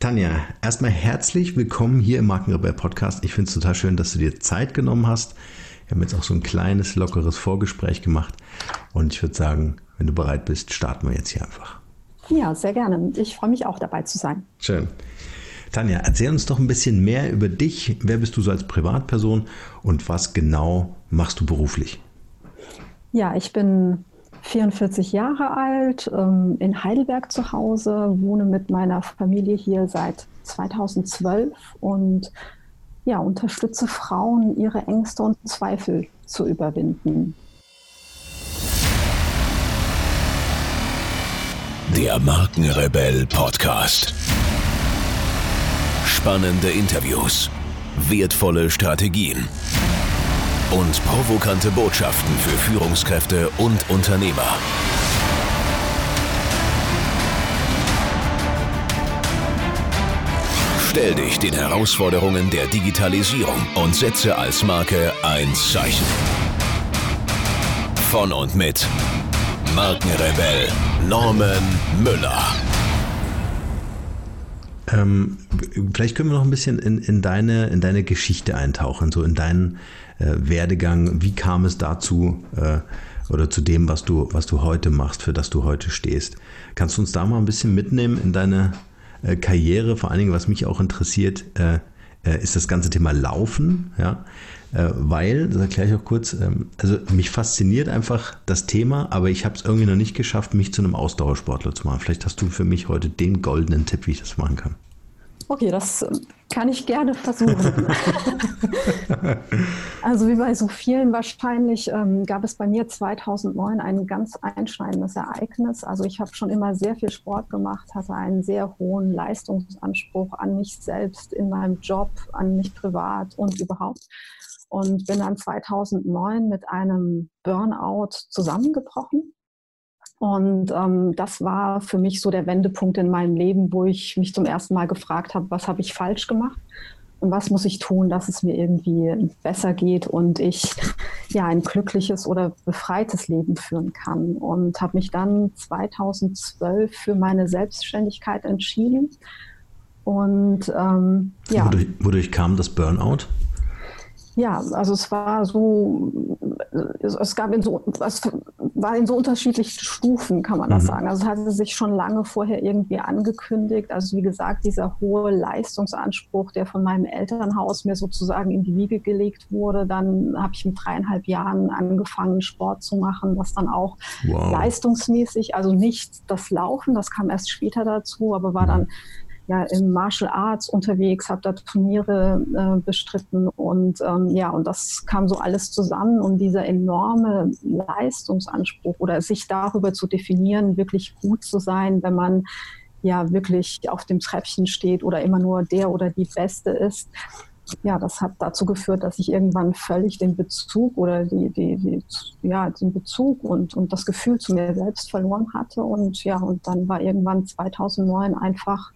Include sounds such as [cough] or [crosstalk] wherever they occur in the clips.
Tanja, erstmal herzlich willkommen hier im Markenrebell Podcast. Ich finde es total schön, dass du dir Zeit genommen hast. Wir haben jetzt auch so ein kleines, lockeres Vorgespräch gemacht. Und ich würde sagen, wenn du bereit bist, starten wir jetzt hier einfach. Ja, sehr gerne. Ich freue mich auch dabei zu sein. Schön. Tanja, erzähl uns doch ein bisschen mehr über dich. Wer bist du so als Privatperson und was genau machst du beruflich? Ja, ich bin 44 Jahre alt, ähm, in Heidelberg zu Hause, wohne mit meiner Familie hier seit 2012 und ja, unterstütze Frauen, ihre Ängste und Zweifel zu überwinden. Der Markenrebell Podcast. Spannende Interviews, wertvolle Strategien und provokante Botschaften für Führungskräfte und Unternehmer. Stell dich den Herausforderungen der Digitalisierung und setze als Marke ein Zeichen. Von und mit Markenrebell Norman Müller. Ähm, vielleicht können wir noch ein bisschen in, in, deine, in deine Geschichte eintauchen, so in deinen Werdegang. Wie kam es dazu äh, oder zu dem, was du, was du heute machst, für das du heute stehst? Kannst du uns da mal ein bisschen mitnehmen in deine äh, Karriere? Vor allen Dingen, was mich auch interessiert, äh, äh, ist das ganze Thema Laufen. Ja? Äh, weil, das erkläre ich auch kurz, ähm, also mich fasziniert einfach das Thema, aber ich habe es irgendwie noch nicht geschafft, mich zu einem Ausdauersportler zu machen. Vielleicht hast du für mich heute den goldenen Tipp, wie ich das machen kann. Okay, das ähm, kann ich gerne versuchen. [laughs] also wie bei so vielen wahrscheinlich ähm, gab es bei mir 2009 ein ganz einschneidendes Ereignis. Also ich habe schon immer sehr viel Sport gemacht, hatte einen sehr hohen Leistungsanspruch an mich selbst, in meinem Job, an mich privat und überhaupt. Und bin dann 2009 mit einem Burnout zusammengebrochen und ähm, das war für mich so der Wendepunkt in meinem Leben, wo ich mich zum ersten Mal gefragt habe, was habe ich falsch gemacht und was muss ich tun, dass es mir irgendwie besser geht und ich [laughs] ja ein glückliches oder befreites Leben führen kann. Und habe mich dann 2012 für meine Selbstständigkeit entschieden. Und ähm, ja. Wodurch, wodurch kam das Burnout? Ja, also es war so, es gab in so, es war in so unterschiedlichen Stufen, kann man das mhm. sagen. Also es hatte sich schon lange vorher irgendwie angekündigt. Also wie gesagt, dieser hohe Leistungsanspruch, der von meinem Elternhaus mir sozusagen in die Wiege gelegt wurde. Dann habe ich mit dreieinhalb Jahren angefangen, Sport zu machen, was dann auch wow. leistungsmäßig, also nicht das Laufen, das kam erst später dazu, aber war mhm. dann ja im Martial Arts unterwegs, habe da Turniere äh, bestritten und ähm, ja, und das kam so alles zusammen und dieser enorme Leistungsanspruch oder sich darüber zu definieren, wirklich gut zu sein, wenn man ja wirklich auf dem Treppchen steht oder immer nur der oder die Beste ist. Ja, das hat dazu geführt, dass ich irgendwann völlig den Bezug oder die, die, die, ja, den Bezug und, und das Gefühl zu mir selbst verloren hatte. Und ja, und dann war irgendwann 2009 einfach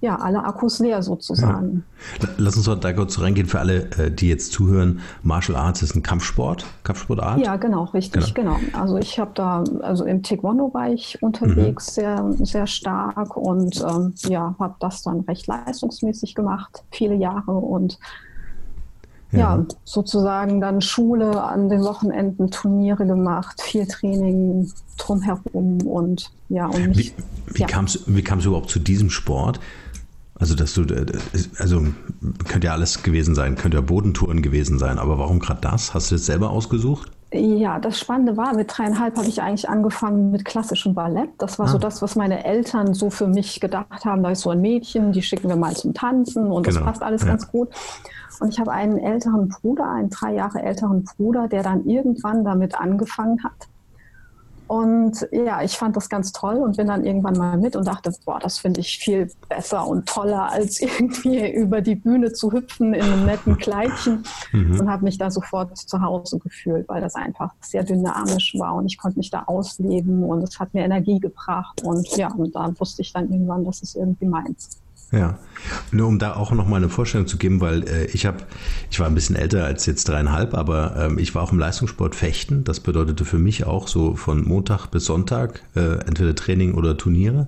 ja, alle Akkus leer sozusagen. Ja. Lass uns da kurz reingehen für alle, äh, die jetzt zuhören. Martial Arts ist ein Kampfsport, Kampfsportart? Ja, genau, richtig, genau. genau. Also ich habe da, also im Taekwondo war ich unterwegs, mhm. sehr, sehr stark und ähm, ja, habe das dann recht leistungsmäßig gemacht, viele Jahre und ja. ja. sozusagen dann Schule an den Wochenenden, Turniere gemacht, viel Training drumherum und ja. Und mich, wie wie ja. kam es überhaupt zu diesem Sport? Also, dass du, äh, also könnte ja alles gewesen sein, könnte ja Bodentouren gewesen sein, aber warum gerade das? Hast du das selber ausgesucht? Ja, das Spannende war, mit dreieinhalb habe ich eigentlich angefangen mit klassischem Ballett. Das war ah. so das, was meine Eltern so für mich gedacht haben. Da ist so ein Mädchen, die schicken wir mal zum Tanzen und genau. das passt alles ja. ganz gut. Und ich habe einen älteren Bruder, einen drei Jahre älteren Bruder, der dann irgendwann damit angefangen hat. Und ja, ich fand das ganz toll und bin dann irgendwann mal mit und dachte, boah, das finde ich viel besser und toller, als [laughs] irgendwie über die Bühne zu hüpfen in einem netten Kleidchen. Mhm. Und habe mich da sofort zu Hause gefühlt, weil das einfach sehr dynamisch war und ich konnte mich da ausleben und es hat mir Energie gebracht. Und ja, und da wusste ich dann irgendwann, das ist irgendwie meins. Ja, nur um da auch noch mal eine Vorstellung zu geben, weil äh, ich habe, ich war ein bisschen älter als jetzt dreieinhalb, aber ähm, ich war auch im Leistungssport fechten. Das bedeutete für mich auch so von Montag bis Sonntag äh, entweder Training oder Turniere.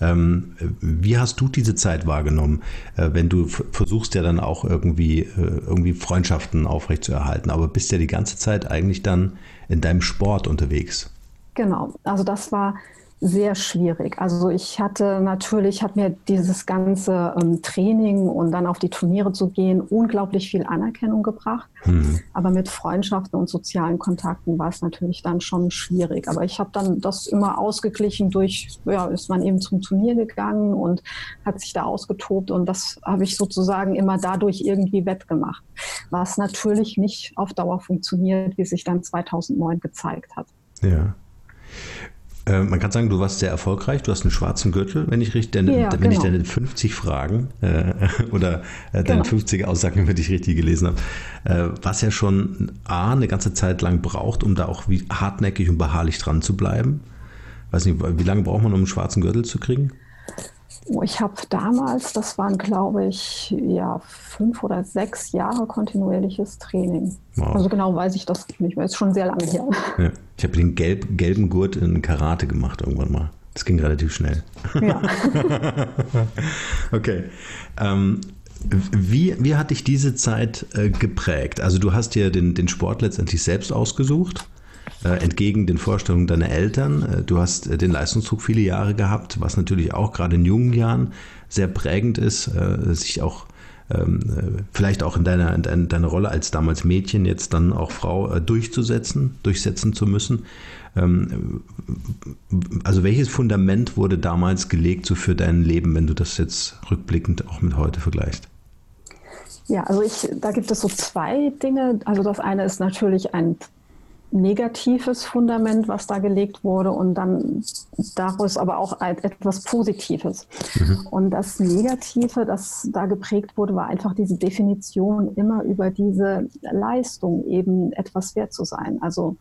Ähm, wie hast du diese Zeit wahrgenommen, äh, wenn du versuchst ja dann auch irgendwie, äh, irgendwie Freundschaften aufrechtzuerhalten, aber bist ja die ganze Zeit eigentlich dann in deinem Sport unterwegs? Genau, also das war sehr schwierig. Also ich hatte natürlich, hat mir dieses ganze ähm, Training und dann auf die Turniere zu gehen unglaublich viel Anerkennung gebracht. Mhm. Aber mit Freundschaften und sozialen Kontakten war es natürlich dann schon schwierig. Aber ich habe dann das immer ausgeglichen durch, ja, ist man eben zum Turnier gegangen und hat sich da ausgetobt und das habe ich sozusagen immer dadurch irgendwie wettgemacht. Was natürlich nicht auf Dauer funktioniert, wie sich dann 2009 gezeigt hat. Ja. Äh, man kann sagen, du warst sehr erfolgreich. Du hast einen schwarzen Gürtel, wenn ich richtig, deine, ja, wenn genau. ich deine 50 Fragen äh, [laughs] oder äh, deine genau. 50 Aussagen über dich richtig gelesen habe, äh, was ja schon A, eine ganze Zeit lang braucht, um da auch wie hartnäckig und beharrlich dran zu bleiben. Weiß nicht, wie lange braucht man, um einen schwarzen Gürtel zu kriegen? Oh, ich habe damals, das waren glaube ich ja fünf oder sechs Jahre kontinuierliches Training. Wow. Also genau weiß ich das nicht mehr. Ist schon sehr lange her. Ja. Ich habe den gelb, gelben Gurt in Karate gemacht irgendwann mal. Das ging relativ schnell. Ja. [laughs] okay. Ähm, wie, wie hat dich diese Zeit äh, geprägt? Also du hast dir den, den Sport letztendlich selbst ausgesucht entgegen den Vorstellungen deiner Eltern. Äh, du hast äh, den Leistungsdruck viele Jahre gehabt, was natürlich auch gerade in jungen Jahren sehr prägend ist, sich auch ähm, vielleicht auch in deiner, in deiner Rolle als damals Mädchen, jetzt dann auch Frau durchzusetzen, durchsetzen zu müssen. Ähm, also welches Fundament wurde damals gelegt so für dein Leben, wenn du das jetzt rückblickend auch mit heute vergleichst? Ja, also ich, da gibt es so zwei Dinge. Also das eine ist natürlich ein negatives Fundament, was da gelegt wurde und dann daraus aber auch etwas Positives. Mhm. Und das Negative, das da geprägt wurde, war einfach diese Definition, immer über diese Leistung eben etwas wert zu sein. Also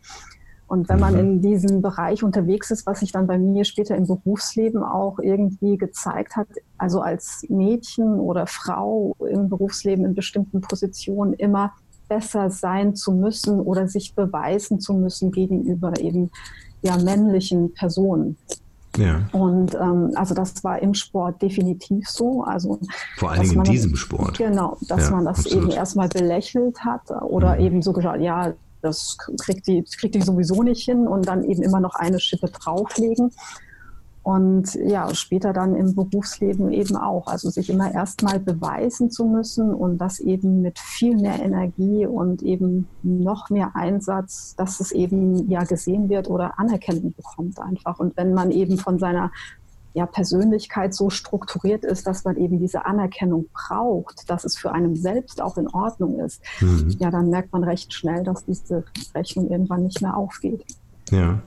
und wenn man mhm. in diesem Bereich unterwegs ist, was sich dann bei mir später im Berufsleben auch irgendwie gezeigt hat, also als Mädchen oder Frau im Berufsleben in bestimmten Positionen immer besser sein zu müssen oder sich beweisen zu müssen gegenüber eben ja männlichen Personen. Ja. Und ähm, also das war im Sport definitiv so. Also vor allen Dingen in diesem Sport. Genau, dass ja, man das absolut. eben erstmal belächelt hat oder mhm. eben so gesagt, ja, das kriegt die, kriegt die sowieso nicht hin und dann eben immer noch eine Schippe drauflegen. Und ja, später dann im Berufsleben eben auch. Also sich immer erstmal beweisen zu müssen und das eben mit viel mehr Energie und eben noch mehr Einsatz, dass es eben ja gesehen wird oder Anerkennung bekommt einfach. Und wenn man eben von seiner ja, Persönlichkeit so strukturiert ist, dass man eben diese Anerkennung braucht, dass es für einen selbst auch in Ordnung ist, mhm. ja, dann merkt man recht schnell, dass diese Rechnung irgendwann nicht mehr aufgeht. Ja.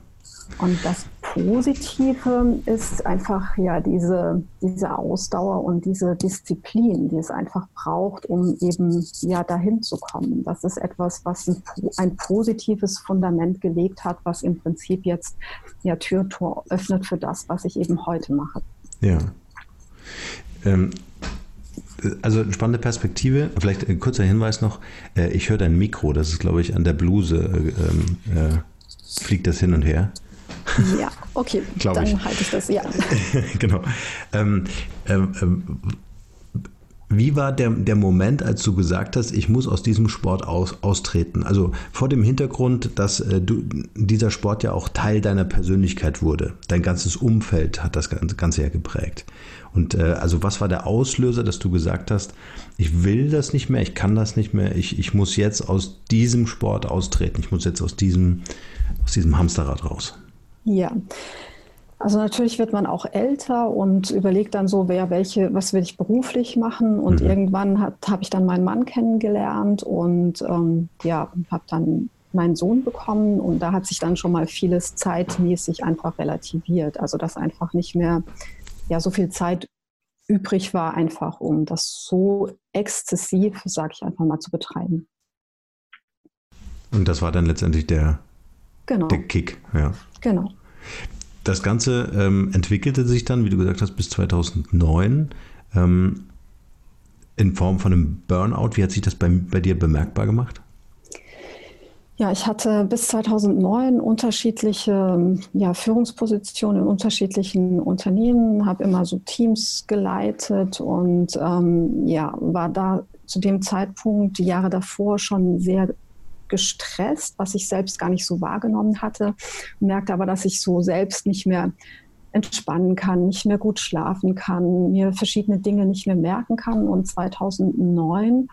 Und das Positive ist einfach ja diese, diese Ausdauer und diese Disziplin, die es einfach braucht, um eben ja dahin zu kommen. Das ist etwas, was ein, ein positives Fundament gelegt hat, was im Prinzip jetzt ja Türtor öffnet für das, was ich eben heute mache. Ja. Ähm, also eine spannende Perspektive. Vielleicht ein kurzer Hinweis noch. Äh, ich höre dein Mikro, das ist, glaube ich, an der Bluse. Fliegt das hin und her. Ja, okay, [laughs] dann ich. halte ich das, ja. [laughs] genau. Ähm, ähm, ähm, wie war der, der Moment, als du gesagt hast, ich muss aus diesem Sport aus, austreten? Also vor dem Hintergrund, dass äh, du, dieser Sport ja auch Teil deiner Persönlichkeit wurde. Dein ganzes Umfeld hat das Ganze ja geprägt. Und äh, also was war der Auslöser, dass du gesagt hast, ich will das nicht mehr, ich kann das nicht mehr, ich, ich muss jetzt aus diesem Sport austreten, ich muss jetzt aus diesem, aus diesem Hamsterrad raus? Ja. Also natürlich wird man auch älter und überlegt dann so, wer welche, was will ich beruflich machen. Und mhm. irgendwann habe ich dann meinen Mann kennengelernt und ähm, ja, habe dann meinen Sohn bekommen und da hat sich dann schon mal vieles zeitmäßig einfach relativiert. Also dass einfach nicht mehr ja so viel Zeit übrig war, einfach um das so exzessiv, sage ich einfach mal, zu betreiben. Und das war dann letztendlich der, genau. der Kick, ja. Genau. Das Ganze ähm, entwickelte sich dann, wie du gesagt hast, bis 2009. ähm, in Form von einem Burnout. Wie hat sich das bei, bei dir bemerkbar gemacht? Ja, ich hatte bis 2009 unterschiedliche ja, Führungspositionen in unterschiedlichen Unternehmen, habe immer so Teams geleitet und ähm, ja, war da zu dem Zeitpunkt, die Jahre davor, schon sehr gestresst, was ich selbst gar nicht so wahrgenommen hatte. Merkte aber, dass ich so selbst nicht mehr entspannen kann, nicht mehr gut schlafen kann, mir verschiedene Dinge nicht mehr merken kann. Und 2009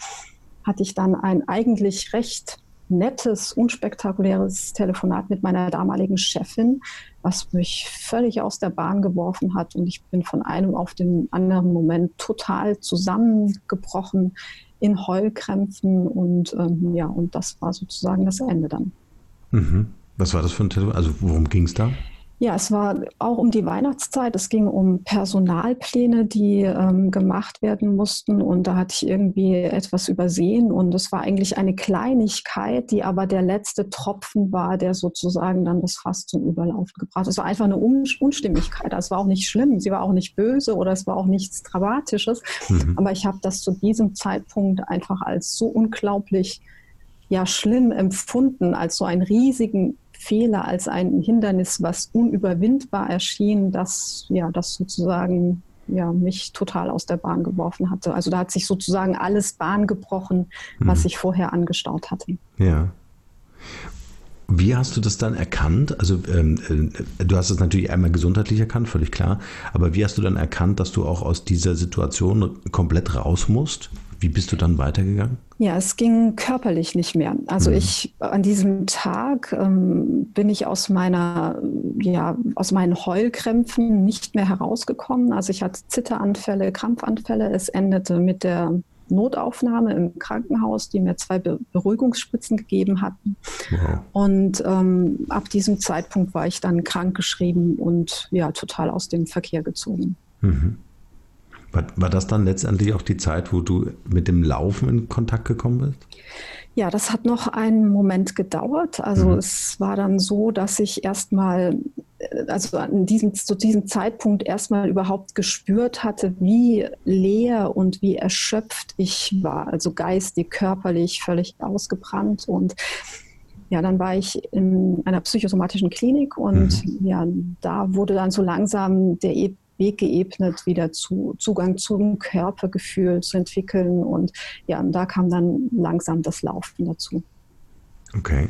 hatte ich dann ein eigentlich recht nettes, unspektakuläres Telefonat mit meiner damaligen Chefin, was mich völlig aus der Bahn geworfen hat. Und ich bin von einem auf den anderen Moment total zusammengebrochen in Heulkrämpfen. Und ähm, ja, und das war sozusagen das Ende dann. Mhm. Was war das für ein Telefonat? Also worum ging es da? Ja, es war auch um die Weihnachtszeit. Es ging um Personalpläne, die ähm, gemacht werden mussten. Und da hatte ich irgendwie etwas übersehen. Und es war eigentlich eine Kleinigkeit, die aber der letzte Tropfen war, der sozusagen dann das Fass zum Überlaufen gebracht hat. Es war einfach eine Unstimmigkeit. Es war auch nicht schlimm. Sie war auch nicht böse oder es war auch nichts Dramatisches. Mhm. Aber ich habe das zu diesem Zeitpunkt einfach als so unglaublich ja, schlimm empfunden, als so einen riesigen Fehler als ein Hindernis, was unüberwindbar erschien, das ja das sozusagen ja, mich total aus der Bahn geworfen hatte. Also da hat sich sozusagen alles Bahn gebrochen, was mhm. ich vorher angestaut hatte. Ja. Wie hast du das dann erkannt? Also ähm, äh, du hast es natürlich einmal gesundheitlich erkannt, völlig klar. Aber wie hast du dann erkannt, dass du auch aus dieser Situation komplett raus musst? Wie bist du dann weitergegangen? Ja, es ging körperlich nicht mehr. Also mhm. ich an diesem Tag ähm, bin ich aus meiner, ja, aus meinen Heulkrämpfen nicht mehr herausgekommen. Also ich hatte Zitteranfälle, Krampfanfälle. Es endete mit der Notaufnahme im Krankenhaus, die mir zwei Be Beruhigungsspritzen gegeben hatten. Wow. Und ähm, ab diesem Zeitpunkt war ich dann krankgeschrieben und ja, total aus dem Verkehr gezogen. Mhm. War, war das dann letztendlich auch die Zeit, wo du mit dem Laufen in Kontakt gekommen bist? Ja, das hat noch einen Moment gedauert. Also mhm. es war dann so, dass ich erstmal, äh, also an diesem, zu diesem Zeitpunkt erstmal überhaupt gespürt hatte, wie leer und wie erschöpft ich war. Also geistig, körperlich völlig ausgebrannt und ja, dann war ich in einer psychosomatischen Klinik und mhm. ja, da wurde dann so langsam der Weg geebnet, wieder zu Zugang zum Körpergefühl zu entwickeln. Und ja, da kam dann langsam das Laufen dazu. Okay.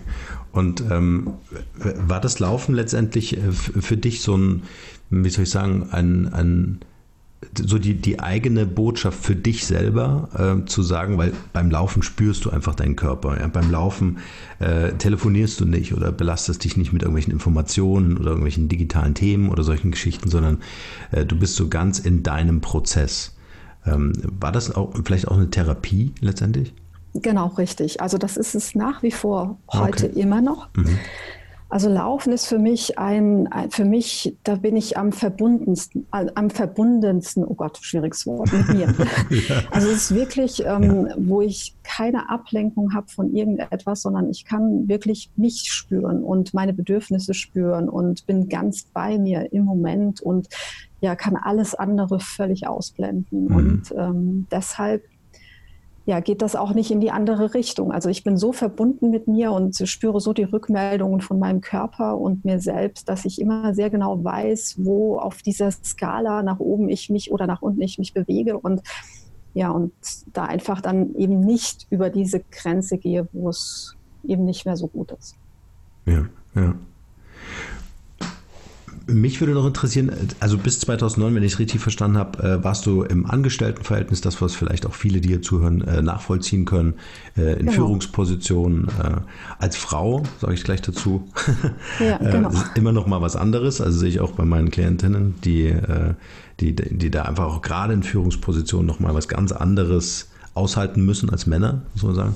Und ähm, war das Laufen letztendlich äh, für dich so ein, wie soll ich sagen, ein, ein so die, die eigene Botschaft für dich selber äh, zu sagen, weil beim Laufen spürst du einfach deinen Körper. Ja? Beim Laufen äh, telefonierst du nicht oder belastest dich nicht mit irgendwelchen Informationen oder irgendwelchen digitalen Themen oder solchen Geschichten, sondern äh, du bist so ganz in deinem Prozess. Ähm, war das auch vielleicht auch eine Therapie letztendlich? Genau, richtig. Also das ist es nach wie vor heute okay. immer noch. Mhm. Also Laufen ist für mich ein, ein, für mich, da bin ich am verbundensten, am verbundensten, oh Gott, schwieriges Wort, mit mir. ja. [laughs] [laughs] Also es ist wirklich, ähm, ja. wo ich keine Ablenkung habe von irgendetwas, sondern ich kann wirklich mich spüren und meine Bedürfnisse spüren und bin ganz bei mir im Moment und ja, kann alles andere völlig ausblenden. Mhm. Und ähm, deshalb ja, geht das auch nicht in die andere Richtung. Also ich bin so verbunden mit mir und spüre so die Rückmeldungen von meinem Körper und mir selbst, dass ich immer sehr genau weiß, wo auf dieser Skala nach oben ich mich oder nach unten ich mich bewege und ja, und da einfach dann eben nicht über diese Grenze gehe, wo es eben nicht mehr so gut ist. Ja, ja. Mich würde noch interessieren, also bis 2009, wenn ich es richtig verstanden habe, äh, warst du im Angestelltenverhältnis, das was vielleicht auch viele, die hier zuhören, äh, nachvollziehen können, äh, in genau. Führungspositionen. Als Frau, sage ich gleich dazu, [laughs] ja, genau. immer noch mal was anderes. Also sehe ich auch bei meinen Klientinnen, die, die, die da einfach auch gerade in Führungspositionen noch mal was ganz anderes aushalten müssen als Männer, muss man sagen.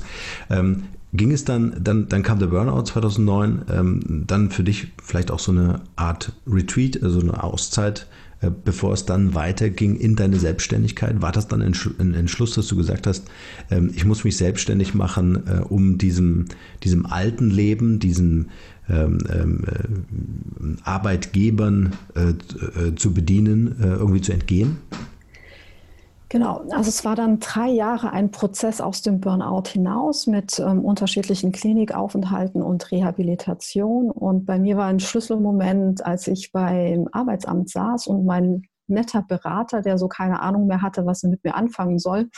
Ähm, ging es dann, dann, dann kam der Burnout 2009, ähm, dann für dich vielleicht auch so eine Art Retreat, also eine Auszeit, äh, bevor es dann weiterging in deine Selbstständigkeit. War das dann ein, Entschluss, dass du gesagt hast, ähm, ich muss mich selbstständig machen, äh, um diesem, diesem alten Leben, diesen ähm, ähm äh, Arbeitgebern äh, äh, zu bedienen, äh, irgendwie zu entgehen? Genau, also es war dann drei Jahre ein Prozess aus dem Burnout hinaus mit ähm, unterschiedlichen Klinikaufenthalten und Rehabilitation. Und bei mir war ein Schlüsselmoment, als ich beim Arbeitsamt saß und mein netter Berater, der so keine Ahnung mehr hatte, was er mit mir anfangen soll,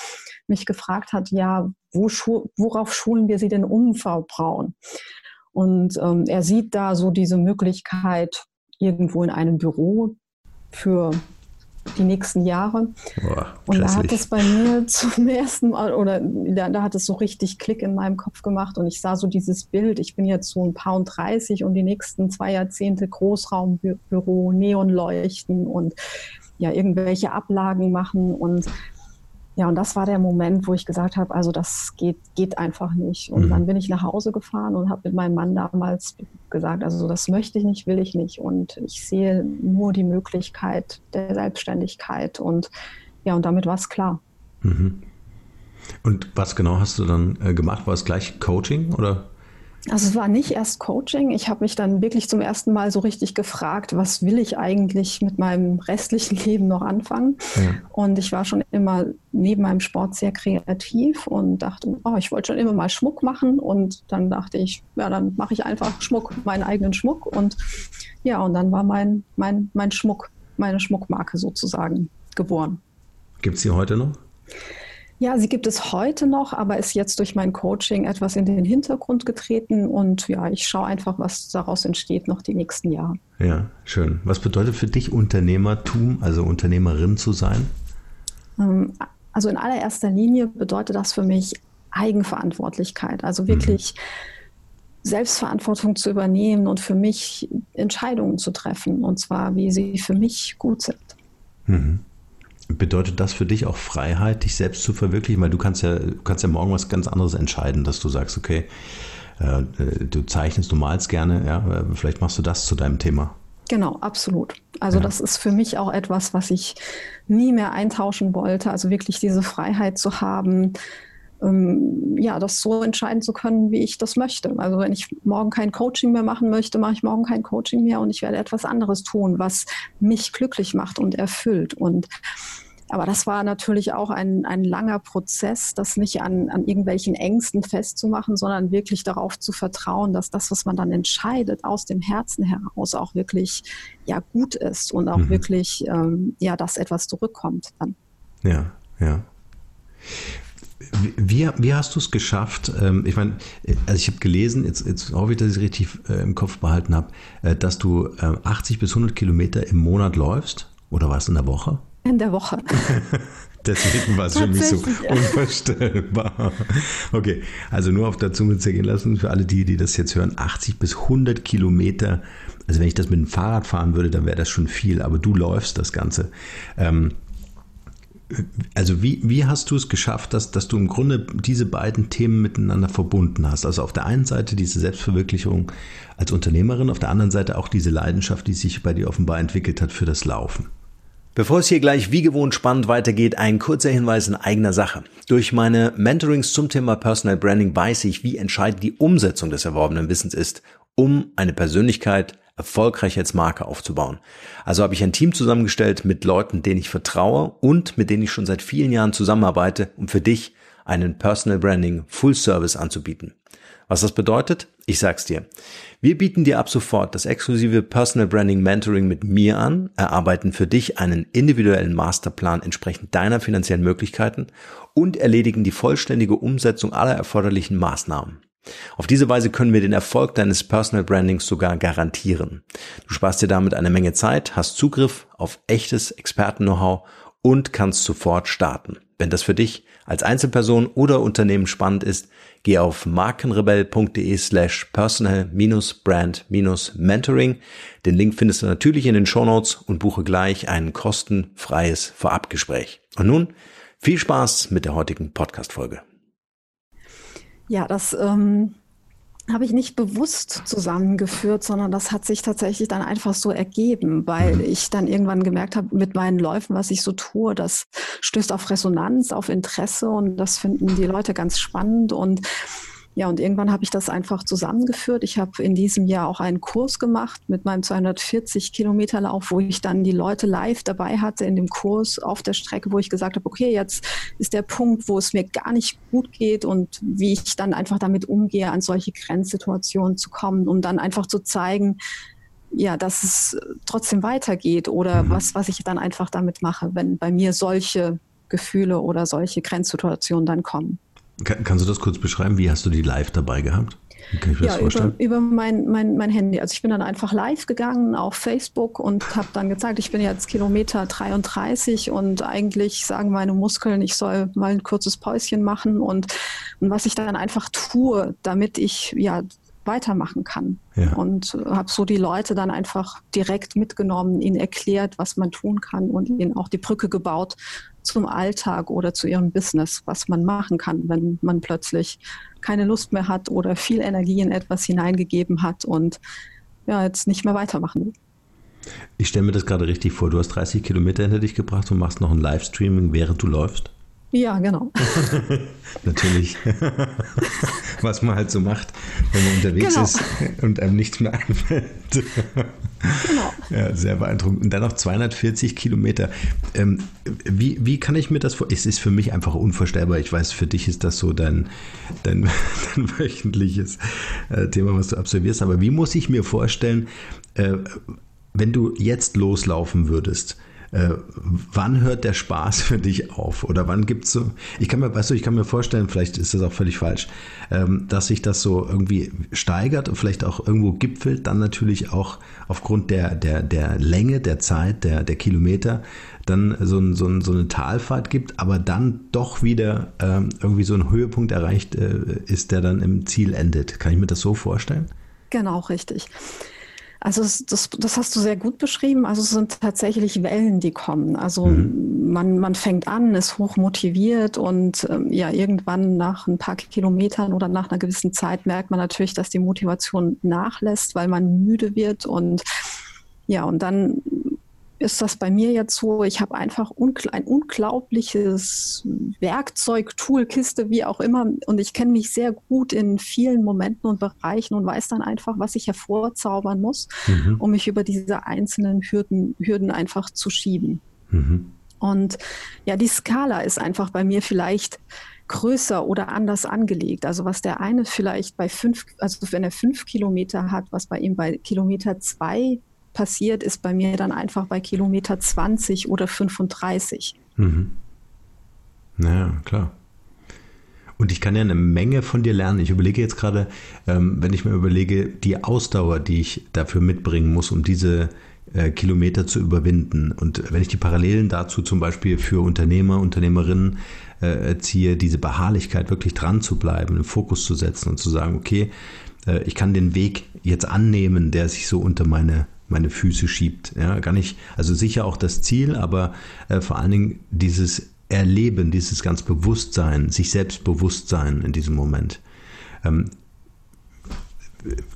mich gefragt hat, ja, wo schu worauf schulen wir Sie denn um, Frau Braun? Und ähm, er sieht da so diese Möglichkeit irgendwo in einem Büro für die nächsten Jahre. Boah, und da hat es bei mir [laughs] zum ersten Mal, oder da, da, hat es so richtig Klick in meinem Kopf gemacht und ich sah so dieses Bild, ich bin jetzt so ein paar und 30 und die nächsten zwei Jahrzehnte Großraumbüro, Neonleuchten und ja, irgendwelche Ablagen machen und ja, und das war der Moment, wo ich gesagt habe, also das geht, geht einfach nicht. Und mhm. dann bin ich nach Hause gefahren und habe mit meinem Mann damals gesagt, also das möchte ich nicht, will ich nicht. Und ich sehe nur die Möglichkeit der Selbstständigkeit. Und ja, und damit war es klar. Mhm. Und was genau hast du dann äh, gemacht? War es gleich Coaching oder? Also es war nicht erst Coaching. Ich habe mich dann wirklich zum ersten Mal so richtig gefragt, was will ich eigentlich mit meinem restlichen [laughs] Leben noch anfangen? Ja. Und ich war schon immer neben meinem Sport sehr kreativ und dachte, oh, ich wollte schon immer mal Schmuck machen. Und dann dachte ich, ja, dann mache ich einfach Schmuck, meinen eigenen Schmuck. Und ja, und dann war mein, mein, mein Schmuck, meine Schmuckmarke sozusagen geboren. Gibt es sie heute noch? Ja, sie gibt es heute noch, aber ist jetzt durch mein Coaching etwas in den Hintergrund getreten und ja, ich schaue einfach, was daraus entsteht noch die nächsten Jahre. Ja, schön. Was bedeutet für dich Unternehmertum, also Unternehmerin zu sein? Ähm, also in allererster Linie bedeutet das für mich Eigenverantwortlichkeit, also wirklich mhm. Selbstverantwortung zu übernehmen und für mich Entscheidungen zu treffen und zwar, wie sie für mich gut sind. Mhm. Bedeutet das für dich auch Freiheit, dich selbst zu verwirklichen? Weil du kannst ja, du kannst ja morgen was ganz anderes entscheiden, dass du sagst, okay, äh, du zeichnest, du malst gerne, ja, äh, vielleicht machst du das zu deinem Thema. Genau, absolut. Also ja. das ist für mich auch etwas, was ich nie mehr eintauschen wollte. Also wirklich diese Freiheit zu haben, ähm, ja, das so entscheiden zu können, wie ich das möchte. Also wenn ich morgen kein Coaching mehr machen möchte, mache ich morgen kein Coaching mehr und ich werde etwas anderes tun, was mich glücklich macht und erfüllt. Und aber das war natürlich auch ein, ein langer Prozess, das nicht an, an irgendwelchen Ängsten festzumachen, sondern wirklich darauf zu vertrauen, dass das, was man dann entscheidet, aus dem Herzen heraus auch wirklich ja gut ist und auch mhm. wirklich ähm, ja, dass etwas zurückkommt dann. Ja, ja. Wie, wie hast du es geschafft? Ähm, ich meine, also ich habe gelesen, jetzt, jetzt hoffe ich, dass ich es richtig äh, im Kopf behalten habe, äh, dass du 80 äh, bis 100 Kilometer im Monat läufst oder was in der Woche? In der Woche. [laughs] Deswegen war es für mich so unvorstellbar. Okay, also nur auf der Zunge zergehen lassen für alle die, die das jetzt hören. 80 bis 100 Kilometer. Also wenn ich das mit dem Fahrrad fahren würde, dann wäre das schon viel. Aber du läufst das Ganze. Ähm, also wie, wie hast du es geschafft, dass, dass du im Grunde diese beiden Themen miteinander verbunden hast? Also auf der einen Seite diese Selbstverwirklichung als Unternehmerin, auf der anderen Seite auch diese Leidenschaft, die sich bei dir offenbar entwickelt hat für das Laufen. Bevor es hier gleich wie gewohnt spannend weitergeht, ein kurzer Hinweis in eigener Sache. Durch meine Mentorings zum Thema Personal Branding weiß ich, wie entscheidend die Umsetzung des erworbenen Wissens ist, um eine Persönlichkeit erfolgreich als Marke aufzubauen. Also habe ich ein Team zusammengestellt mit Leuten, denen ich vertraue und mit denen ich schon seit vielen Jahren zusammenarbeite, um für dich einen Personal Branding Full Service anzubieten. Was das bedeutet? Ich sag's dir. Wir bieten dir ab sofort das exklusive Personal Branding Mentoring mit mir an, erarbeiten für dich einen individuellen Masterplan entsprechend deiner finanziellen Möglichkeiten und erledigen die vollständige Umsetzung aller erforderlichen Maßnahmen. Auf diese Weise können wir den Erfolg deines Personal Brandings sogar garantieren. Du sparst dir damit eine Menge Zeit, hast Zugriff auf echtes Experten-Know-how und kannst sofort starten. Wenn das für dich als Einzelperson oder Unternehmen spannend ist, Geh auf markenrebell.de slash personal-brand-mentoring. Den Link findest du natürlich in den Shownotes und buche gleich ein kostenfreies Vorabgespräch. Und nun viel Spaß mit der heutigen Podcast-Folge. Ja, das ähm, habe ich nicht bewusst zusammengeführt, sondern das hat sich tatsächlich dann einfach so ergeben, weil mhm. ich dann irgendwann gemerkt habe, mit meinen Läufen, was ich so tue, das stößt auf Resonanz, auf Interesse und das finden die Leute ganz spannend und Ja, und irgendwann habe ich das einfach zusammengeführt. Ich habe in diesem Jahr auch einen Kurs gemacht mit meinem 240 Kilometer Lauf, wo ich dann die Leute live dabei hatte in dem Kurs auf der Strecke, wo ich gesagt habe, okay, jetzt ist der Punkt, wo es mir gar nicht gut geht und wie ich dann einfach damit umgehe, an solche Grenzsituationen zu kommen, um dann einfach zu zeigen, ja, dass es trotzdem weitergeht oder mhm. was, was ich dann einfach damit mache, wenn bei mir solche Gefühle oder solche Grenzsituationen dann kommen. Kann, kannst du das kurz beschreiben? Wie hast du die live dabei gehabt? Wie kann ich mir ja, das vorstellen? Über, über mein, mein, mein Handy. Also ich bin dann einfach live gegangen auf Facebook und habe dann gezeigt, ich bin jetzt Kilometer 33 und eigentlich sagen meine Muskeln, ich soll mal ein kurzes Päuschen machen und, und was ich dann einfach tue, damit ich ja weitermachen kann. Ja. Und habe so die Leute dann einfach direkt mitgenommen, ihnen erklärt, was man tun kann und ihnen auch die Brücke gebaut zum Alltag oder zu ihrem Business, was man machen kann, wenn man plötzlich keine Lust mehr hat oder viel Energie in etwas hineingegeben hat und ja, jetzt nicht mehr weitermachen will. Ich stelle mir das gerade richtig vor. Du hast 30 Kilometer hinter dich gebracht und machst noch ein Livestreaming, während du läufst. Ja, genau. [laughs] Natürlich. [laughs] Was man halt so macht, wenn man unterwegs genau. ist und einem nichts mehr einfällt. genau. Ja, sehr beeindruckend. Und dann noch 240 Kilometer. Ähm, wie, wie kann ich mir das vorstellen? Es ist für mich einfach unvorstellbar. Ich weiß, für dich ist das so dein, dein, [laughs] dein wöchentliches äh, Thema, was du absolvierst. Aber wie muss ich mir vorstellen, äh, wenn du jetzt loslaufen würdest? Äh, wann hört der Spaß für dich auf? Oder wann gibt es so, ich kann mir, weißt du, ich kann mir vorstellen, vielleicht ist das auch völlig falsch, ähm, dass sich das so irgendwie steigert und vielleicht auch irgendwo gipfelt, dann natürlich auch aufgrund der, der, der Länge, der Zeit, der, der Kilometer, dann so, ein, so, ein, so eine Talfahrt gibt, aber dann doch wieder ähm, irgendwie so ein Höhepunkt erreicht äh, ist, der dann im Ziel endet. Kann ich mir das so vorstellen? Genau, richtig. Also das, das, das, hast du sehr gut beschrieben. Also es sind tatsächlich Wellen, die kommen. Also mhm. man, man fängt an, ist hoch motiviert und ähm, ja, irgendwann nach ein paar Kilometern oder nach einer gewissen Zeit merkt man natürlich, dass die Motivation nachlässt, weil man müde wird und ja, und dann ist das bei mir jetzt so, ich habe einfach ein unglaubliches Werkzeug, Tool, Kiste, wie auch immer. Und ich kenne mich sehr gut in vielen Momenten und Bereichen und weiß dann einfach, was ich hervorzaubern muss, mhm. um mich über diese einzelnen Hürden, Hürden einfach zu schieben. Mhm. Und ja, die Skala ist einfach bei mir vielleicht größer oder anders angelegt. Also was der eine vielleicht bei fünf, also wenn er fünf Kilometer hat, was bei ihm bei Kilometer zwei passiert, ist bei mir dann einfach bei Kilometer 20 oder 35. Mhm. Naja, klar. Und ich kann ja eine Menge von dir lernen. Ich überlege jetzt gerade, ähm, wenn ich mir überlege, die Ausdauer, die ich dafür mitbringen muss, um diese äh, Kilometer zu überwinden. Und wenn ich die Parallelen dazu zum Beispiel für Unternehmer, Unternehmerinnen äh, ziehe, diese Beharrlichkeit wirklich dran zu bleiben, einen Fokus zu setzen und zu sagen, okay, äh, ich kann den Weg jetzt annehmen, der sich so unter meine meine Füße schiebt. Ja, gar nicht, also sicher auch das Ziel, aber äh, vor allen Dingen dieses Erleben, dieses ganz Bewusstsein, sich selbst Bewusstsein in diesem Moment. Ähm,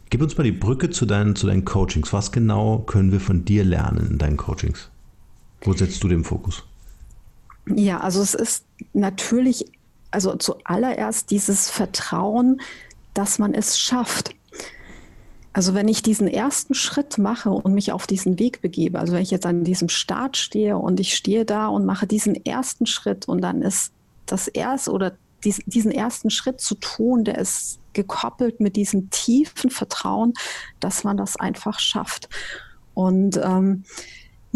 gib uns mal die Brücke zu deinen, zu deinen Coachings. Was genau können wir von dir lernen in deinen Coachings? Wo setzt du den Fokus? Ja, also es ist natürlich, also zuallererst dieses Vertrauen, dass man es schafft. Also wenn ich diesen ersten Schritt mache und mich auf diesen Weg begebe, also wenn ich jetzt an diesem Start stehe und ich stehe da und mache diesen ersten Schritt und dann ist das erste oder diesen ersten Schritt zu tun, der ist gekoppelt mit diesem tiefen Vertrauen, dass man das einfach schafft. Und ähm,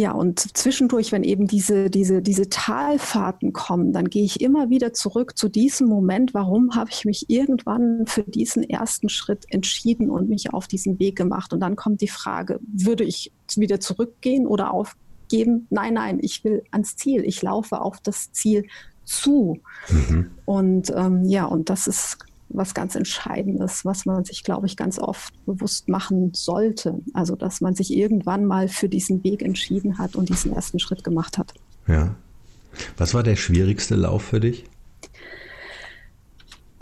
ja, und zwischendurch, wenn eben diese, diese, diese Talfahrten kommen, dann gehe ich immer wieder zurück zu diesem Moment, warum habe ich mich irgendwann für diesen ersten Schritt entschieden und mich auf diesen Weg gemacht. Und dann kommt die Frage, würde ich wieder zurückgehen oder aufgeben? Nein, nein, ich will ans Ziel. Ich laufe auf das Ziel zu. Mhm. Und ähm, ja, und das ist was ganz Entscheidendes, was man sich, glaube ich, ganz oft bewusst machen sollte. Also, dass man sich irgendwann mal für diesen Weg entschieden hat und diesen ersten Schritt gemacht hat. Ja. Was war der schwierigste Lauf für dich?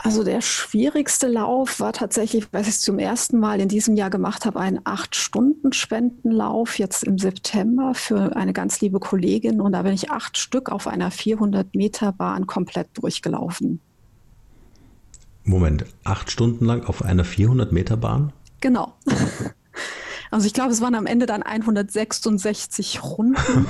Also der schwierigste Lauf war tatsächlich, was ich zum ersten Mal in diesem Jahr gemacht habe, ein Acht-Stunden-Spendenlauf jetzt im September für eine ganz liebe Kollegin. Und da bin ich acht Stück auf einer 400-Meter-Bahn komplett durchgelaufen. Moment, acht Stunden lang auf einer 400 Meter Bahn? Genau. [laughs] Also ich glaube, es waren am Ende dann 166 Runden.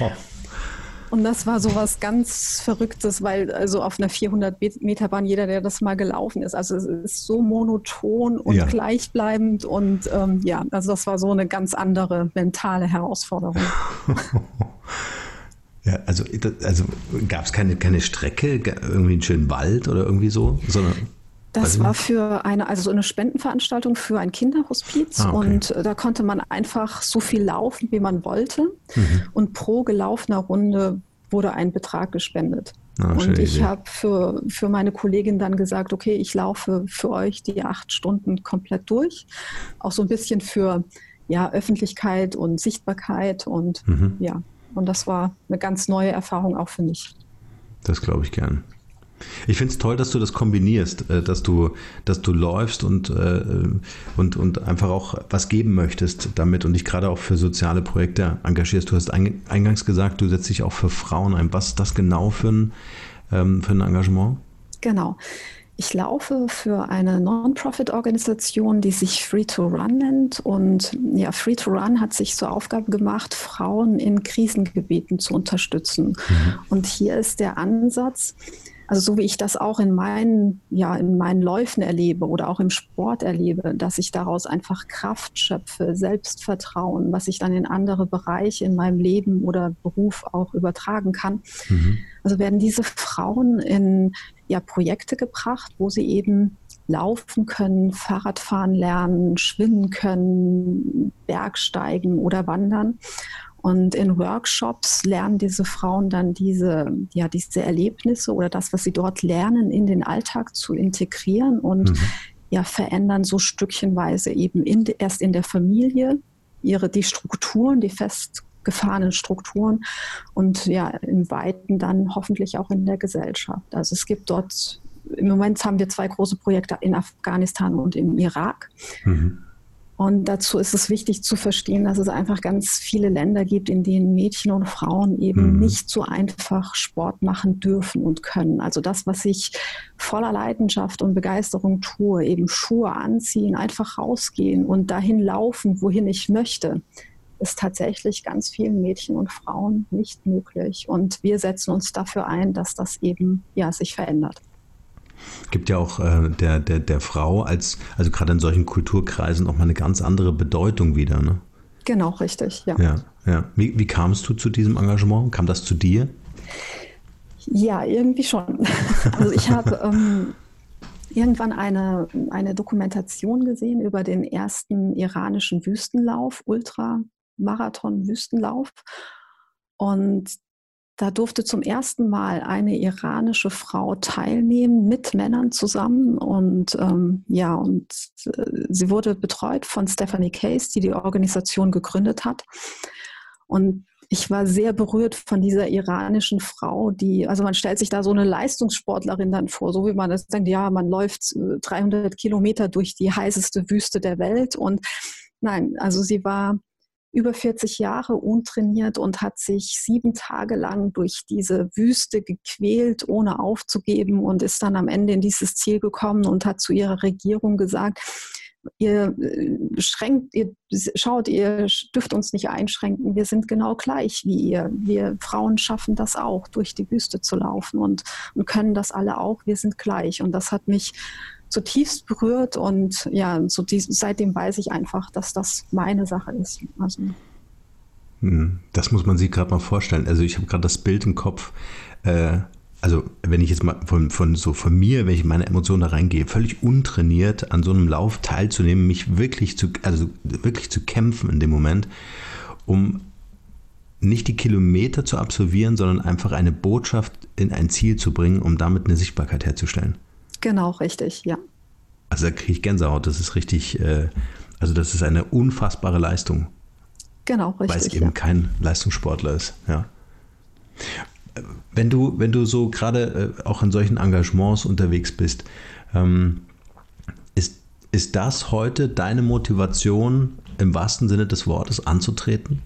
[laughs] Und das war so was ganz Verrücktes, weil also auf einer 400 Meter Bahn jeder, der das mal gelaufen ist, also es ist so monoton und ja. gleichbleibend und ähm, ja, also das war so eine ganz andere mentale Herausforderung. [laughs] ja, also, also gab es keine, keine Strecke, irgendwie einen schönen Wald oder irgendwie so, sondern das war für eine, also so eine Spendenveranstaltung für ein Kinderhospiz ah, okay. und äh, da konnte man einfach so viel laufen, wie man wollte. Mhm. Und pro gelaufener Runde wurde ein Betrag gespendet. Ah, und ich habe für, für meine Kollegin dann gesagt, okay, ich laufe für euch die acht Stunden komplett durch. Auch so ein bisschen für ja, Öffentlichkeit und Sichtbarkeit und mhm. ja, und das war eine ganz neue Erfahrung auch für mich. Das glaube ich gern. Ich finde es toll, dass du das kombinierst, äh, dass du, dass du läufst und, äh, und, und einfach auch was geben möchtest damit und dich gerade auch für soziale Projekte engagierst. Du hast eingangs gesagt, du setzt dich auch für Frauen ein. Was ist das genau für ein, ähm, für ein Engagement? Genau. Ich laufe für eine Non-Profit-Organisation, die sich Free to Run nennt. Und ja, Free to Run hat sich zur Aufgabe gemacht, Frauen in Krisengebieten zu unterstützen. Mhm. Und hier ist der Ansatz, also so wie ich das auch in meinen, ja, in meinen Läufen erlebe oder auch im Sport erlebe, dass ich daraus einfach Kraft schöpfe, Selbstvertrauen, was ich dann in andere Bereiche in meinem Leben oder Beruf auch übertragen kann. Mhm. Also werden diese Frauen in ja, Projekte gebracht, wo sie eben laufen können, Fahrradfahren lernen, schwimmen können, Bergsteigen oder wandern. Und in Workshops lernen diese Frauen dann diese, ja, diese Erlebnisse oder das, was sie dort lernen, in den Alltag zu integrieren und mhm. ja, verändern so stückchenweise eben in, erst in der Familie ihre, die Strukturen, die festgefahrenen Strukturen und ja, im Weiten dann hoffentlich auch in der Gesellschaft. Also es gibt dort im Moment haben wir zwei große Projekte in Afghanistan und im Irak. Mhm. Und dazu ist es wichtig zu verstehen, dass es einfach ganz viele Länder gibt, in denen Mädchen und Frauen eben mhm. nicht so einfach Sport machen dürfen und können. Also das, was ich voller Leidenschaft und Begeisterung tue, eben Schuhe anziehen, einfach rausgehen und dahin laufen, wohin ich möchte, ist tatsächlich ganz vielen Mädchen und Frauen nicht möglich. Und wir setzen uns dafür ein, dass das eben ja, sich verändert gibt ja auch äh, der, der, der Frau als, also gerade in solchen Kulturkreisen auch mal eine ganz andere Bedeutung wieder, ne? Genau, richtig, ja. Ja, ja. Wie, wie kamst du zu diesem Engagement? Kam das zu dir? Ja, irgendwie schon. [laughs] Also ich habe [laughs] ähm, irgendwann eine, eine Dokumentation gesehen über den ersten iranischen Wüstenlauf, Ultramarathon-Wüstenlauf. Und da durfte zum ersten Mal eine iranische Frau teilnehmen mit Männern zusammen und ähm, ja, und äh, sie wurde betreut von Stephanie Case, die die Organisation gegründet hat. Und ich war sehr berührt von dieser iranischen Frau, die, also man stellt sich da so eine Leistungssportlerin dann vor, so wie man das denkt, ja, man läuft 300 äh, Kilometer durch die heißeste Wüste der Welt und nein, also sie war über 40 Jahre untrainiert und hat sich sieben Tage lang durch diese Wüste gequält, ohne aufzugeben und ist dann am Ende in dieses Ziel gekommen und hat zu ihrer Regierung gesagt, ihr äh, schränkt, ihr schaut, ihr dürft uns nicht einschränken, wir sind genau gleich wie ihr. Wir Frauen schaffen das auch, durch die Wüste zu laufen und, und können das alle auch, wir sind gleich. Und das hat mich zutiefst berührt und ja, so die, seitdem weiß ich einfach, dass das meine Sache ist. Also, hm, das muss man sich gerade mal vorstellen. Also ich habe gerade das Bild im Kopf. Äh, also wenn ich jetzt mal von, von so von mir, wenn ich meine Emotionen da reingehe, völlig untrainiert an so einem Lauf teilzunehmen, mich wirklich zu, also wirklich zu kämpfen in dem Moment, um nicht die Kilometer zu absolvieren, sondern einfach eine Botschaft in ein Ziel zu bringen, um damit eine Sichtbarkeit herzustellen. Genau, richtig, ja. Also da kriege ich Gänsehaut. Das ist richtig, äh, also das ist eine unfassbare Leistung. Genau, richtig. Weil es eben ja. kein Leistungssportler ist, ja. Wenn du, wenn du so gerade äh, auch in solchen Engagements unterwegs bist, ähm, ist, ist das heute deine Motivation, im wahrsten Sinne des Wortes anzutreten?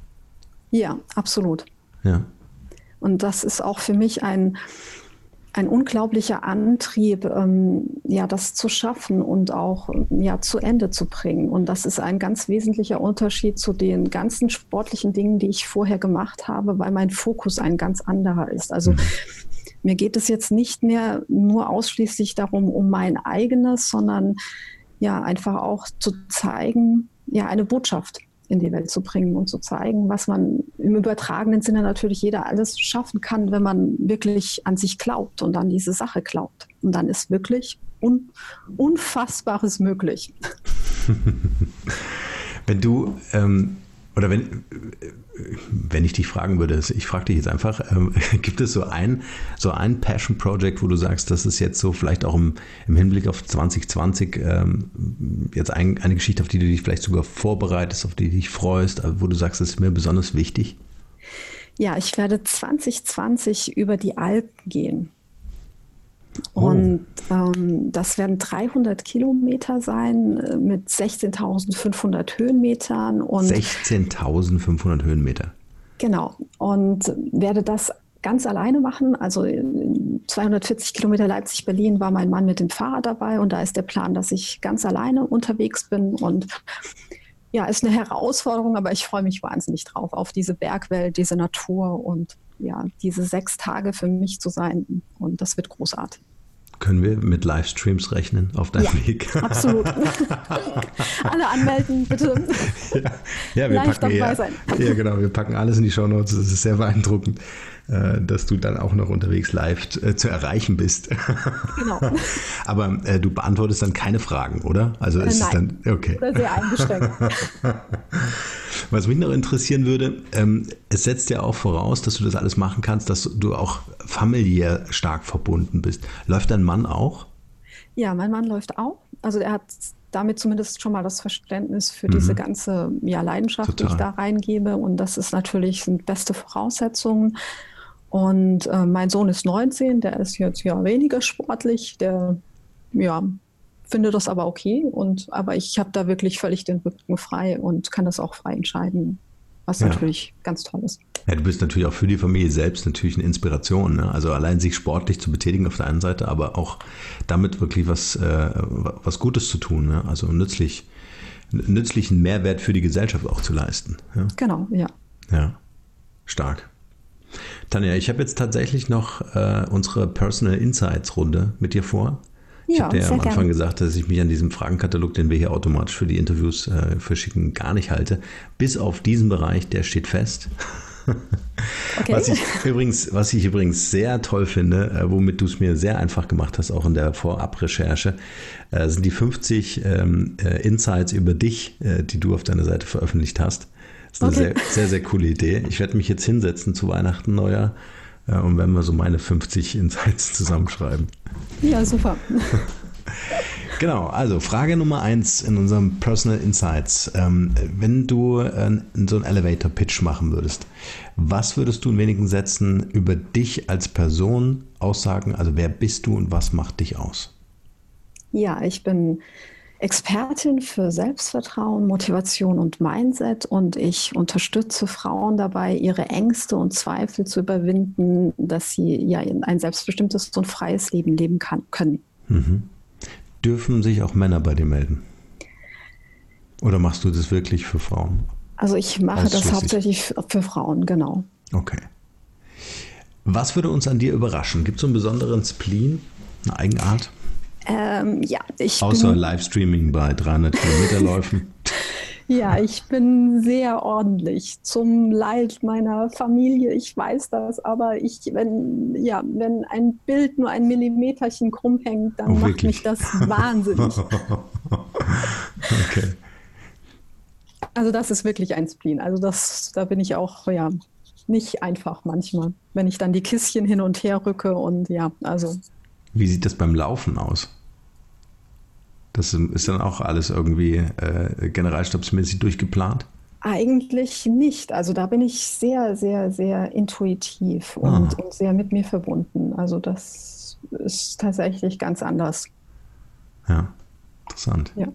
Ja, absolut. Ja. Und das ist auch für mich ein, ein unglaublicher Antrieb, ähm, ja, das zu schaffen und auch ja, zu Ende zu bringen. Und das ist ein ganz wesentlicher Unterschied zu den ganzen sportlichen Dingen, die ich vorher gemacht habe, weil mein Fokus ein ganz anderer ist. Also mhm. mir geht es jetzt nicht mehr nur ausschließlich darum, um mein eigenes, sondern ja, einfach auch zu zeigen, ja, eine Botschaft in die Welt zu bringen und zu zeigen, was man im übertragenen Sinne natürlich jeder alles schaffen kann, wenn man wirklich an sich glaubt und an diese Sache glaubt. Und dann ist wirklich un Unfassbares möglich. [laughs] wenn du ähm, oder wenn, wenn ich dich fragen würde, ich frage dich jetzt einfach, ähm, [laughs] gibt es so ein, so ein Passion Project, wo du sagst, das ist jetzt so vielleicht auch im, im Hinblick auf 2020 ähm, jetzt ein, eine Geschichte, auf die du dich vielleicht sogar vorbereitest, auf die du dich freust, wo du sagst, das ist mir besonders wichtig? Ja, ich werde 2020 über die Alpen gehen. Oh. Und ähm, das werden 300 Kilometer sein äh, mit 16.500 Höhenmetern. 16.500 Höhenmeter. Genau. Und werde das ganz alleine machen. Also 240 Kilometer Leipzig-Berlin war mein Mann mit dem Fahrrad dabei und da ist der Plan, dass ich ganz alleine unterwegs bin und ja, ist eine Herausforderung, aber ich freue mich wahnsinnig drauf, auf diese Bergwelt, diese Natur und ja, diese sechs Tage für mich zu sein. Und das wird großartig. Können wir mit Livestreams rechnen auf deinem ja, Weg? [laughs] Absolut. [laughs] Alle anmelden, bitte. Ja, ja wir Live packen ja, sein. ja, genau. Wir packen alles in die Show Notes. Das ist sehr beeindruckend, äh, dass du dann auch noch unterwegs live äh, zu erreichen bist. [laughs] Genau. Aber äh, du beantwortest dann keine Fragen, oder? Also ist Nein. es dann okay. Oder sehr eingeschränkt. Was mich noch interessieren würde, ähm, es setzt ja auch voraus, dass du das alles machen kannst, dass du auch familiär stark verbunden bist. Läuft dein Mann auch? Ja, mein Mann läuft auch. Also er hat damit zumindest schon mal das Verständnis für mhm. diese ganze ja, Leidenschaft, Total. die ich da reingebe. Und das ist natürlich sind beste Voraussetzungen. Und äh, mein Sohn ist 19, der ist jetzt ja weniger sportlich, der ja finde das aber okay. Und aber ich habe da wirklich völlig den Rücken frei und kann das auch frei entscheiden, was ja. natürlich ganz toll ist. Ja, du bist natürlich auch für die Familie selbst natürlich eine Inspiration. Ne? Also allein sich sportlich zu betätigen auf der einen Seite, aber auch damit wirklich was, äh, was Gutes zu tun. Ne? Also nützlich, nützlichen Mehrwert für die Gesellschaft auch zu leisten. Ja? Genau, ja. Ja, stark. Tanja, ich habe jetzt tatsächlich noch äh, unsere Personal Insights Runde mit dir vor. Ich ja, habe dir ja am Anfang gern. gesagt, dass ich mich an diesem Fragenkatalog, den wir hier automatisch für die Interviews äh, verschicken, gar nicht halte. Bis auf diesen Bereich, der steht fest. [laughs] Okay. Was, ich übrigens, was ich übrigens sehr toll finde, äh, womit du es mir sehr einfach gemacht hast, auch in der Vorabrecherche, äh, sind die 50 ähm, äh, Insights über dich, äh, die du auf deiner Seite veröffentlicht hast. Das ist eine okay. sehr, sehr, sehr coole Idee. Ich werde mich jetzt hinsetzen zu Weihnachten, Neujahr äh, und werden wir so meine 50 Insights [laughs] zusammenschreiben. Ja, super. Genau, also Frage Nummer eins in unserem Personal Insights. Ähm, wenn du äh, so einen Elevator Pitch machen würdest, was würdest du in wenigen Sätzen über dich als Person aussagen? Also wer bist du und was macht dich aus? Ja, ich bin Expertin für Selbstvertrauen, Motivation und Mindset und ich unterstütze Frauen dabei, ihre Ängste und Zweifel zu überwinden, dass sie ja ein selbstbestimmtes und freies Leben leben kann, können. Mhm. Dürfen sich auch Männer bei dir melden? Oder machst du das wirklich für Frauen? Also ich mache das hauptsächlich für Frauen, genau. Okay. Was würde uns an dir überraschen? Gibt es so einen besonderen Spleen, eine Eigenart? Ähm, ja, ich Außer Livestreaming bei 300 Kilometerläufen. [laughs] [laughs] ja, ich bin sehr ordentlich zum Leid meiner Familie. Ich weiß das, aber ich, wenn, ja, wenn ein Bild nur ein Millimeterchen krumm hängt, dann oh, macht wirklich? mich das wahnsinnig. [laughs] okay. Also das ist wirklich ein Spleen. Also das, da bin ich auch, ja, nicht einfach manchmal, wenn ich dann die Kisschen hin und her rücke und ja, also wie sieht das beim Laufen aus? Das ist dann auch alles irgendwie äh, generalstabsmäßig durchgeplant? Eigentlich nicht. Also da bin ich sehr, sehr, sehr intuitiv und, ah. und, sehr mit mir verbunden. Also das ist tatsächlich ganz anders. Ja, interessant. Ja.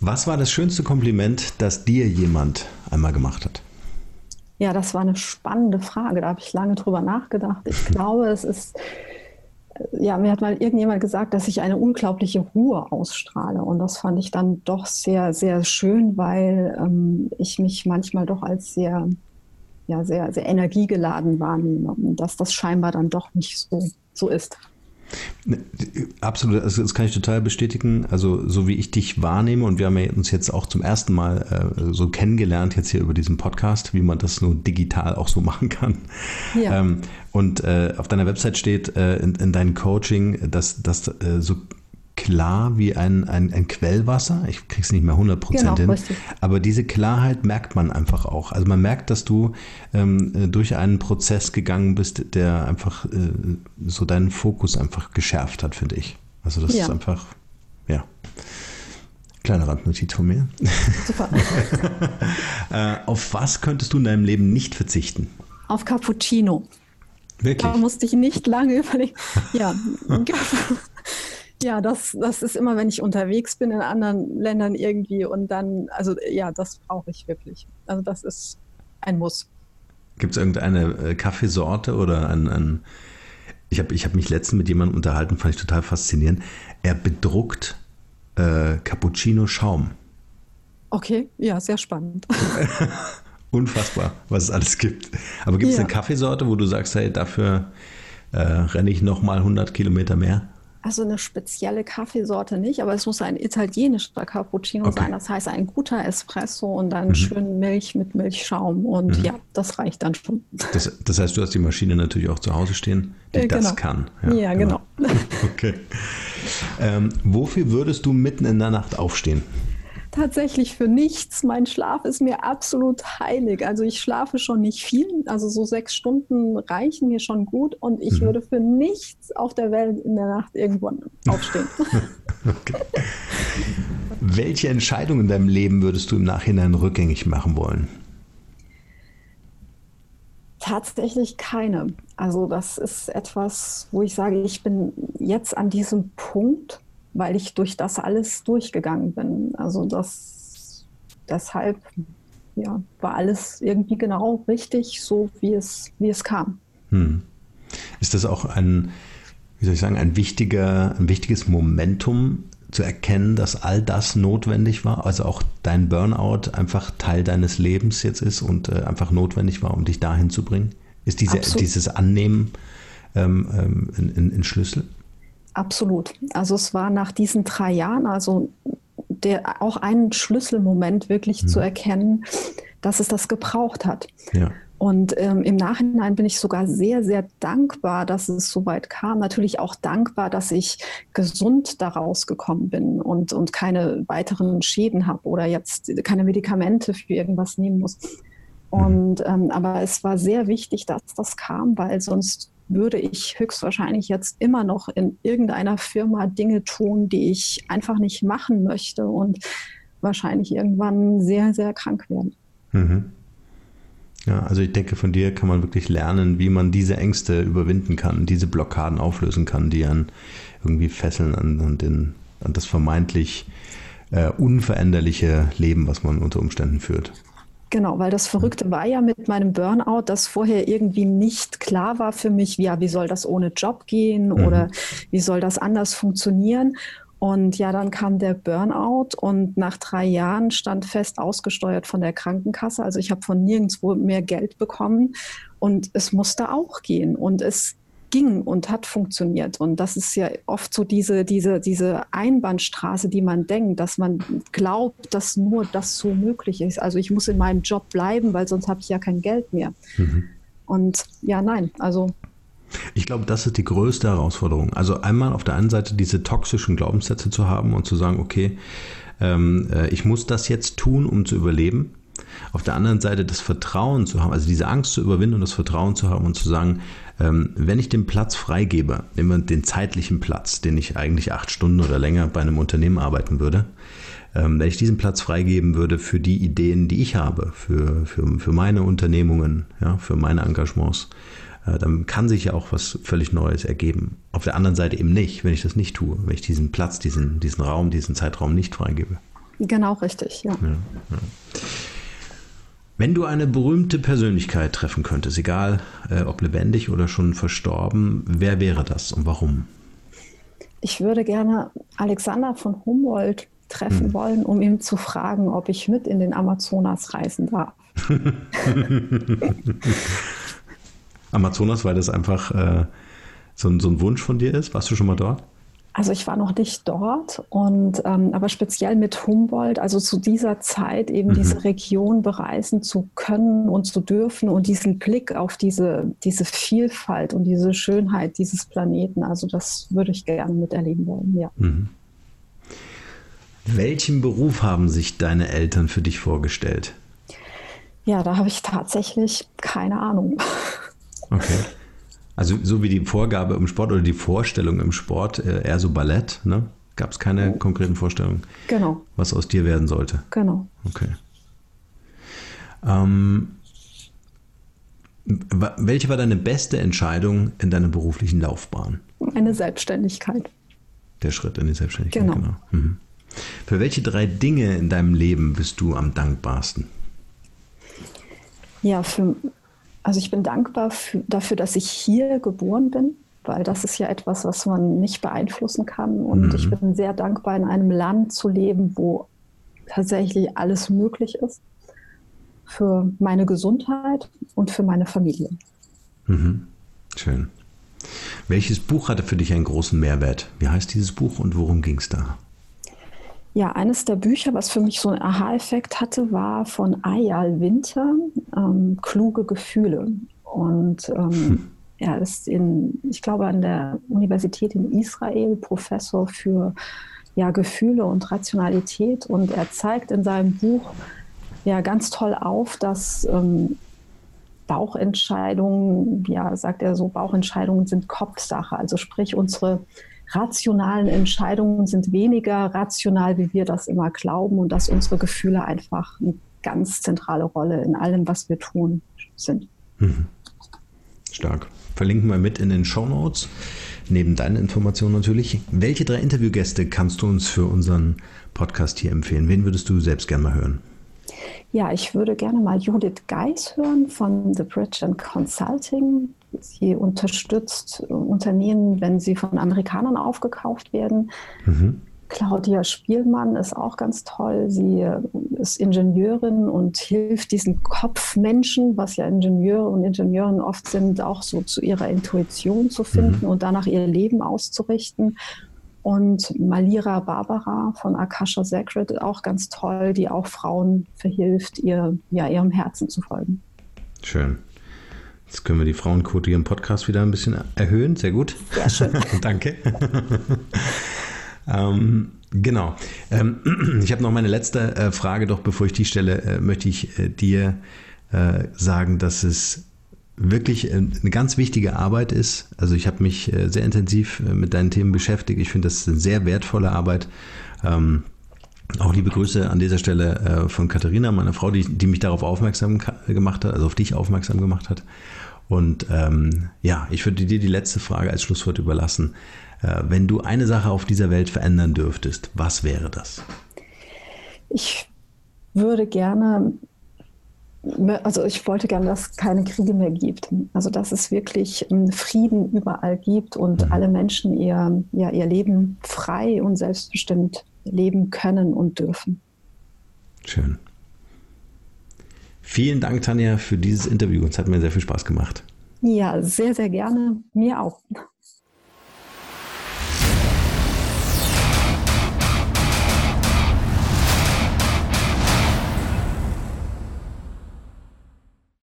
Was war das schönste Kompliment, das dir jemand einmal gemacht hat? Ja, das war eine spannende Frage. Da habe ich lange drüber nachgedacht. Ich [laughs] glaube, es ist, ja, mir hat mal irgendjemand gesagt, dass ich eine unglaubliche Ruhe ausstrahle. Und das fand ich dann doch sehr, sehr schön, weil ähm, ich mich manchmal doch als sehr, ja, sehr, sehr energiegeladen wahrnehme. Und dass das scheinbar dann doch nicht so, so ist. Ne, absolut, also das kann ich total bestätigen. Also so wie ich dich wahrnehme und wir haben uns jetzt auch zum ersten Mal äh, so kennengelernt jetzt hier über diesen Podcast, wie man das nur digital auch so [laughs] machen kann. Ja. Ähm, und äh, auf deiner Website steht äh, in, in deinem Coaching, dass das äh, so klar wie ein, ein, ein Quellwasser. Ich krieg's nicht mehr 100 genau, hin. Aber diese Klarheit merkt man einfach auch. Also man merkt, dass du ähm, äh, durch einen Prozess gegangen bist, der einfach äh, so deinen Fokus einfach geschärft hat, finde ich. Also das ja. ist einfach, ja. Kleine Randnotiz von mir. Super. [laughs] äh, auf was könntest du in deinem Leben nicht verzichten? Auf Cappuccino. Wirklich? Da musste ich nicht lange überlegen. Ja, [laughs] Ja, das, das ist immer, wenn ich unterwegs bin in anderen Ländern irgendwie und dann, also ja, das brauche ich wirklich. Also das ist ein Muss. Gibt es irgendeine äh, Kaffeesorte oder ein, ein ich habe ich hab mich letztens mit jemandem unterhalten, fand ich total faszinierend. Er bedruckt äh, Cappuccino-Schaum. Okay, ja, sehr spannend. [laughs] Unfassbar, was es alles gibt. Aber gibt es ja. eine Kaffeesorte, wo du sagst, hey, dafür äh, renne ich nochmal 100 Kilometer mehr? Also eine spezielle Kaffeesorte nicht, aber es muss ein italienischer Cappuccino okay. sein. Das heißt ein guter Espresso und dann mhm. schön Milch mit Milchschaum. Und mhm. ja, das reicht dann schon. Das, das, heißt, du hast die Maschine natürlich auch zu Hause stehen, die äh, genau. das kann. Ja, ja genau. genau. [laughs] okay. Ähm, wofür würdest du mitten in der Nacht aufstehen? Tatsächlich für nichts. Mein Schlaf ist mir absolut heilig. Also ich schlafe schon nicht viel, also so sechs Stunden reichen mir schon gut und ich mhm. würde für nichts auf der Welt in der Nacht irgendwann aufstehen. [laughs] okay. Welche Entscheidung in deinem Leben würdest du im Nachhinein rückgängig machen wollen? Tatsächlich keine. Also das ist etwas, wo ich sage, ich bin jetzt an diesem Punkt, weil ich durch das alles durchgegangen bin. Also das deshalb ja, war alles irgendwie genau richtig, so wie es, wie es kam. Hm. Ist das auch ein, wie soll ich sagen, ein wichtiger, ein wichtiges Momentum zu erkennen, dass all das notwendig war, also auch dein Burnout einfach Teil deines Lebens jetzt ist und äh, einfach notwendig war, um dich dahin zu bringen? Ist diese, dieses Annehmen ähm, ähm, ein, ein, ein Schlüssel? Absolut. Also es war nach diesen drei Jahren, also der, auch ein Schlüsselmoment wirklich mhm. zu erkennen, dass es das gebraucht hat. Ja. Und ähm, im Nachhinein bin ich sogar sehr, sehr dankbar, dass es so weit kam. Natürlich auch dankbar, dass ich gesund daraus gekommen bin und, und keine weiteren Schäden habe oder jetzt keine Medikamente für irgendwas nehmen muss. Mhm. Und ähm, aber es war sehr wichtig, dass das kam, weil sonst würde ich höchstwahrscheinlich jetzt immer noch in irgendeiner Firma Dinge tun, die ich einfach nicht machen möchte und wahrscheinlich irgendwann sehr, sehr krank werden. Mhm. Ja, also ich denke, von dir kann man wirklich lernen, wie man diese Ängste überwinden kann, diese Blockaden auflösen kann, die an irgendwie fesseln an, an, den, an das vermeintlich äh, unveränderliche Leben, was man unter Umständen führt. Genau, weil das Verrückte war ja mit meinem Burnout, dass vorher irgendwie nicht klar war für mich, ja, wie soll das ohne Job gehen mhm. oder wie soll das anders funktionieren. Und ja, dann kam der Burnout und nach drei Jahren stand fest ausgesteuert von der Krankenkasse. Also ich habe von nirgendwo mehr Geld bekommen und es musste auch gehen. Und es ging und hat funktioniert. Und das ist ja oft so diese, diese, diese Einbahnstraße, die man denkt, dass man glaubt, dass nur das so möglich ist. Also ich muss in meinem Job bleiben, weil sonst habe ich ja kein Geld mehr. Mhm. Und ja, nein, also ich glaube, das ist die größte Herausforderung. Also einmal auf der einen Seite diese toxischen Glaubenssätze zu haben und zu sagen, okay, ähm, äh, ich muss das jetzt tun, um zu überleben. Auf der anderen Seite das Vertrauen zu haben, also diese Angst zu überwinden und das Vertrauen zu haben und zu sagen, ähm, wenn ich den Platz freigebe, immer den zeitlichen Platz, den ich eigentlich acht Stunden oder länger bei einem Unternehmen arbeiten würde, ähm, wenn ich diesen Platz freigeben würde für die Ideen, die ich habe, für, für, für meine Unternehmungen, ja, für meine Engagements, äh, dann kann sich ja auch was völlig Neues ergeben. Auf der anderen Seite eben nicht, wenn ich das nicht tue, wenn ich diesen Platz, diesen, diesen Raum, diesen Zeitraum nicht freigebe. Genau richtig, ja. ja, ja. Wenn du eine berühmte Persönlichkeit treffen könntest, egal äh, ob lebendig oder schon verstorben, wer wäre das und warum? Ich würde gerne Alexander von Humboldt treffen hm. wollen, um ihn zu fragen, ob ich mit in den Amazonas reisen darf. [laughs] Amazonas, weil das einfach äh, so, ein, so ein Wunsch von dir ist? Warst du schon mal dort? Also ich war noch nicht dort und ähm, aber speziell mit Humboldt, also zu dieser Zeit eben mhm. diese Region bereisen zu können und zu dürfen und diesen Blick auf diese, diese Vielfalt und diese Schönheit dieses Planeten, also das würde ich gerne miterleben wollen, ja. Mhm. Welchen Beruf haben sich deine Eltern für dich vorgestellt? Ja, da habe ich tatsächlich keine Ahnung. Okay. [laughs] Also so wie die Vorgabe im Sport oder die Vorstellung im Sport, äh, eher so Ballett, ne? Gab es keine oh. konkreten Vorstellungen, genau. was aus dir werden sollte? Genau. Okay. Ähm, welche war deine beste Entscheidung in deiner beruflichen Laufbahn? Eine Selbstständigkeit. Der Schritt in die Selbstständigkeit, genau. genau. Mhm. Für welche drei Dinge in deinem Leben bist du am dankbarsten? Ja, für, also ich bin dankbar für, dafür, dass ich hier geboren bin, weil das ist ja etwas, was man nicht beeinflussen kann. Und mhm. ich bin sehr dankbar, in einem Land zu leben, wo tatsächlich alles möglich ist für meine Gesundheit und für meine Familie. Mhm. Schön. Welches Buch hatte für dich einen großen Mehrwert? Wie heißt dieses Buch und worum ging es da? Ja, eines der Bücher, was für mich so einen Aha-Effekt hatte, war von Ayal Winter, ähm, Kluge Gefühle. Und ähm, hm. er ist in, ich glaube, an der Universität in Israel Professor für ja, Gefühle und Rationalität. Und er zeigt in seinem Buch ja ganz toll auf, dass ähm, Bauchentscheidungen, ja, sagt er so, Bauchentscheidungen sind Kopfsache. Also sprich, unsere rationalen Entscheidungen sind weniger rational, wie wir das immer glauben und dass unsere Gefühle einfach eine ganz zentrale Rolle in allem, was wir tun, sind. Mhm. Stark. Verlinken wir mit in den Show Notes, neben deinen Informationen natürlich. Welche drei Interviewgäste kannst du uns für unseren Podcast hier empfehlen? Wen würdest du selbst gerne mal hören? Ja, ich würde gerne mal Judith Geis hören von The Bridge and Consulting. Sie unterstützt Unternehmen, wenn sie von Amerikanern aufgekauft werden. Mhm. Claudia Spielmann ist auch ganz toll. Sie ist Ingenieurin und hilft diesen Kopfmenschen, was ja Ingenieure und Ingenieuren oft sind, auch so zu ihrer Intuition zu finden mhm. und danach ihr Leben auszurichten. Und Malira Barbara von Akasha Sacred, auch ganz toll, die auch Frauen verhilft, ihr, ja, ihrem Herzen zu folgen. Schön. Jetzt können wir die Frauenquote hier im Podcast wieder ein bisschen erhöhen. Sehr gut. Sehr schön. [laughs] Danke. [laughs] ähm, genau. Ähm, [clears throat] ich habe noch meine letzte äh, Frage, doch bevor ich die stelle, äh, möchte ich äh, dir äh, sagen, dass es wirklich äh, eine ganz wichtige Arbeit ist. Also ich habe mich äh, sehr intensiv mit deinen Themen beschäftigt. Ich finde, das ist eine sehr wertvolle Arbeit. Ähm, auch liebe Grüße an dieser Stelle äh, von Katharina, meiner Frau, die, die mich darauf aufmerksam gemacht hat, also auf dich aufmerksam gemacht hat. Und ähm, ja, ich würde dir die letzte Frage als Schlusswort überlassen. Äh, wenn du eine Sache auf dieser Welt verändern dürftest, was wäre das? Ich würde gerne, also ich wollte gerne, dass es keine Kriege mehr gibt. Also dass es wirklich ähm, Frieden überall gibt und mhm. alle Menschen ihr, ja, ihr Leben frei und selbstbestimmt leben können und dürfen. Schön. Vielen Dank, Tanja, für dieses Interview. Es hat mir sehr viel Spaß gemacht. Ja, sehr, sehr gerne. Mir auch.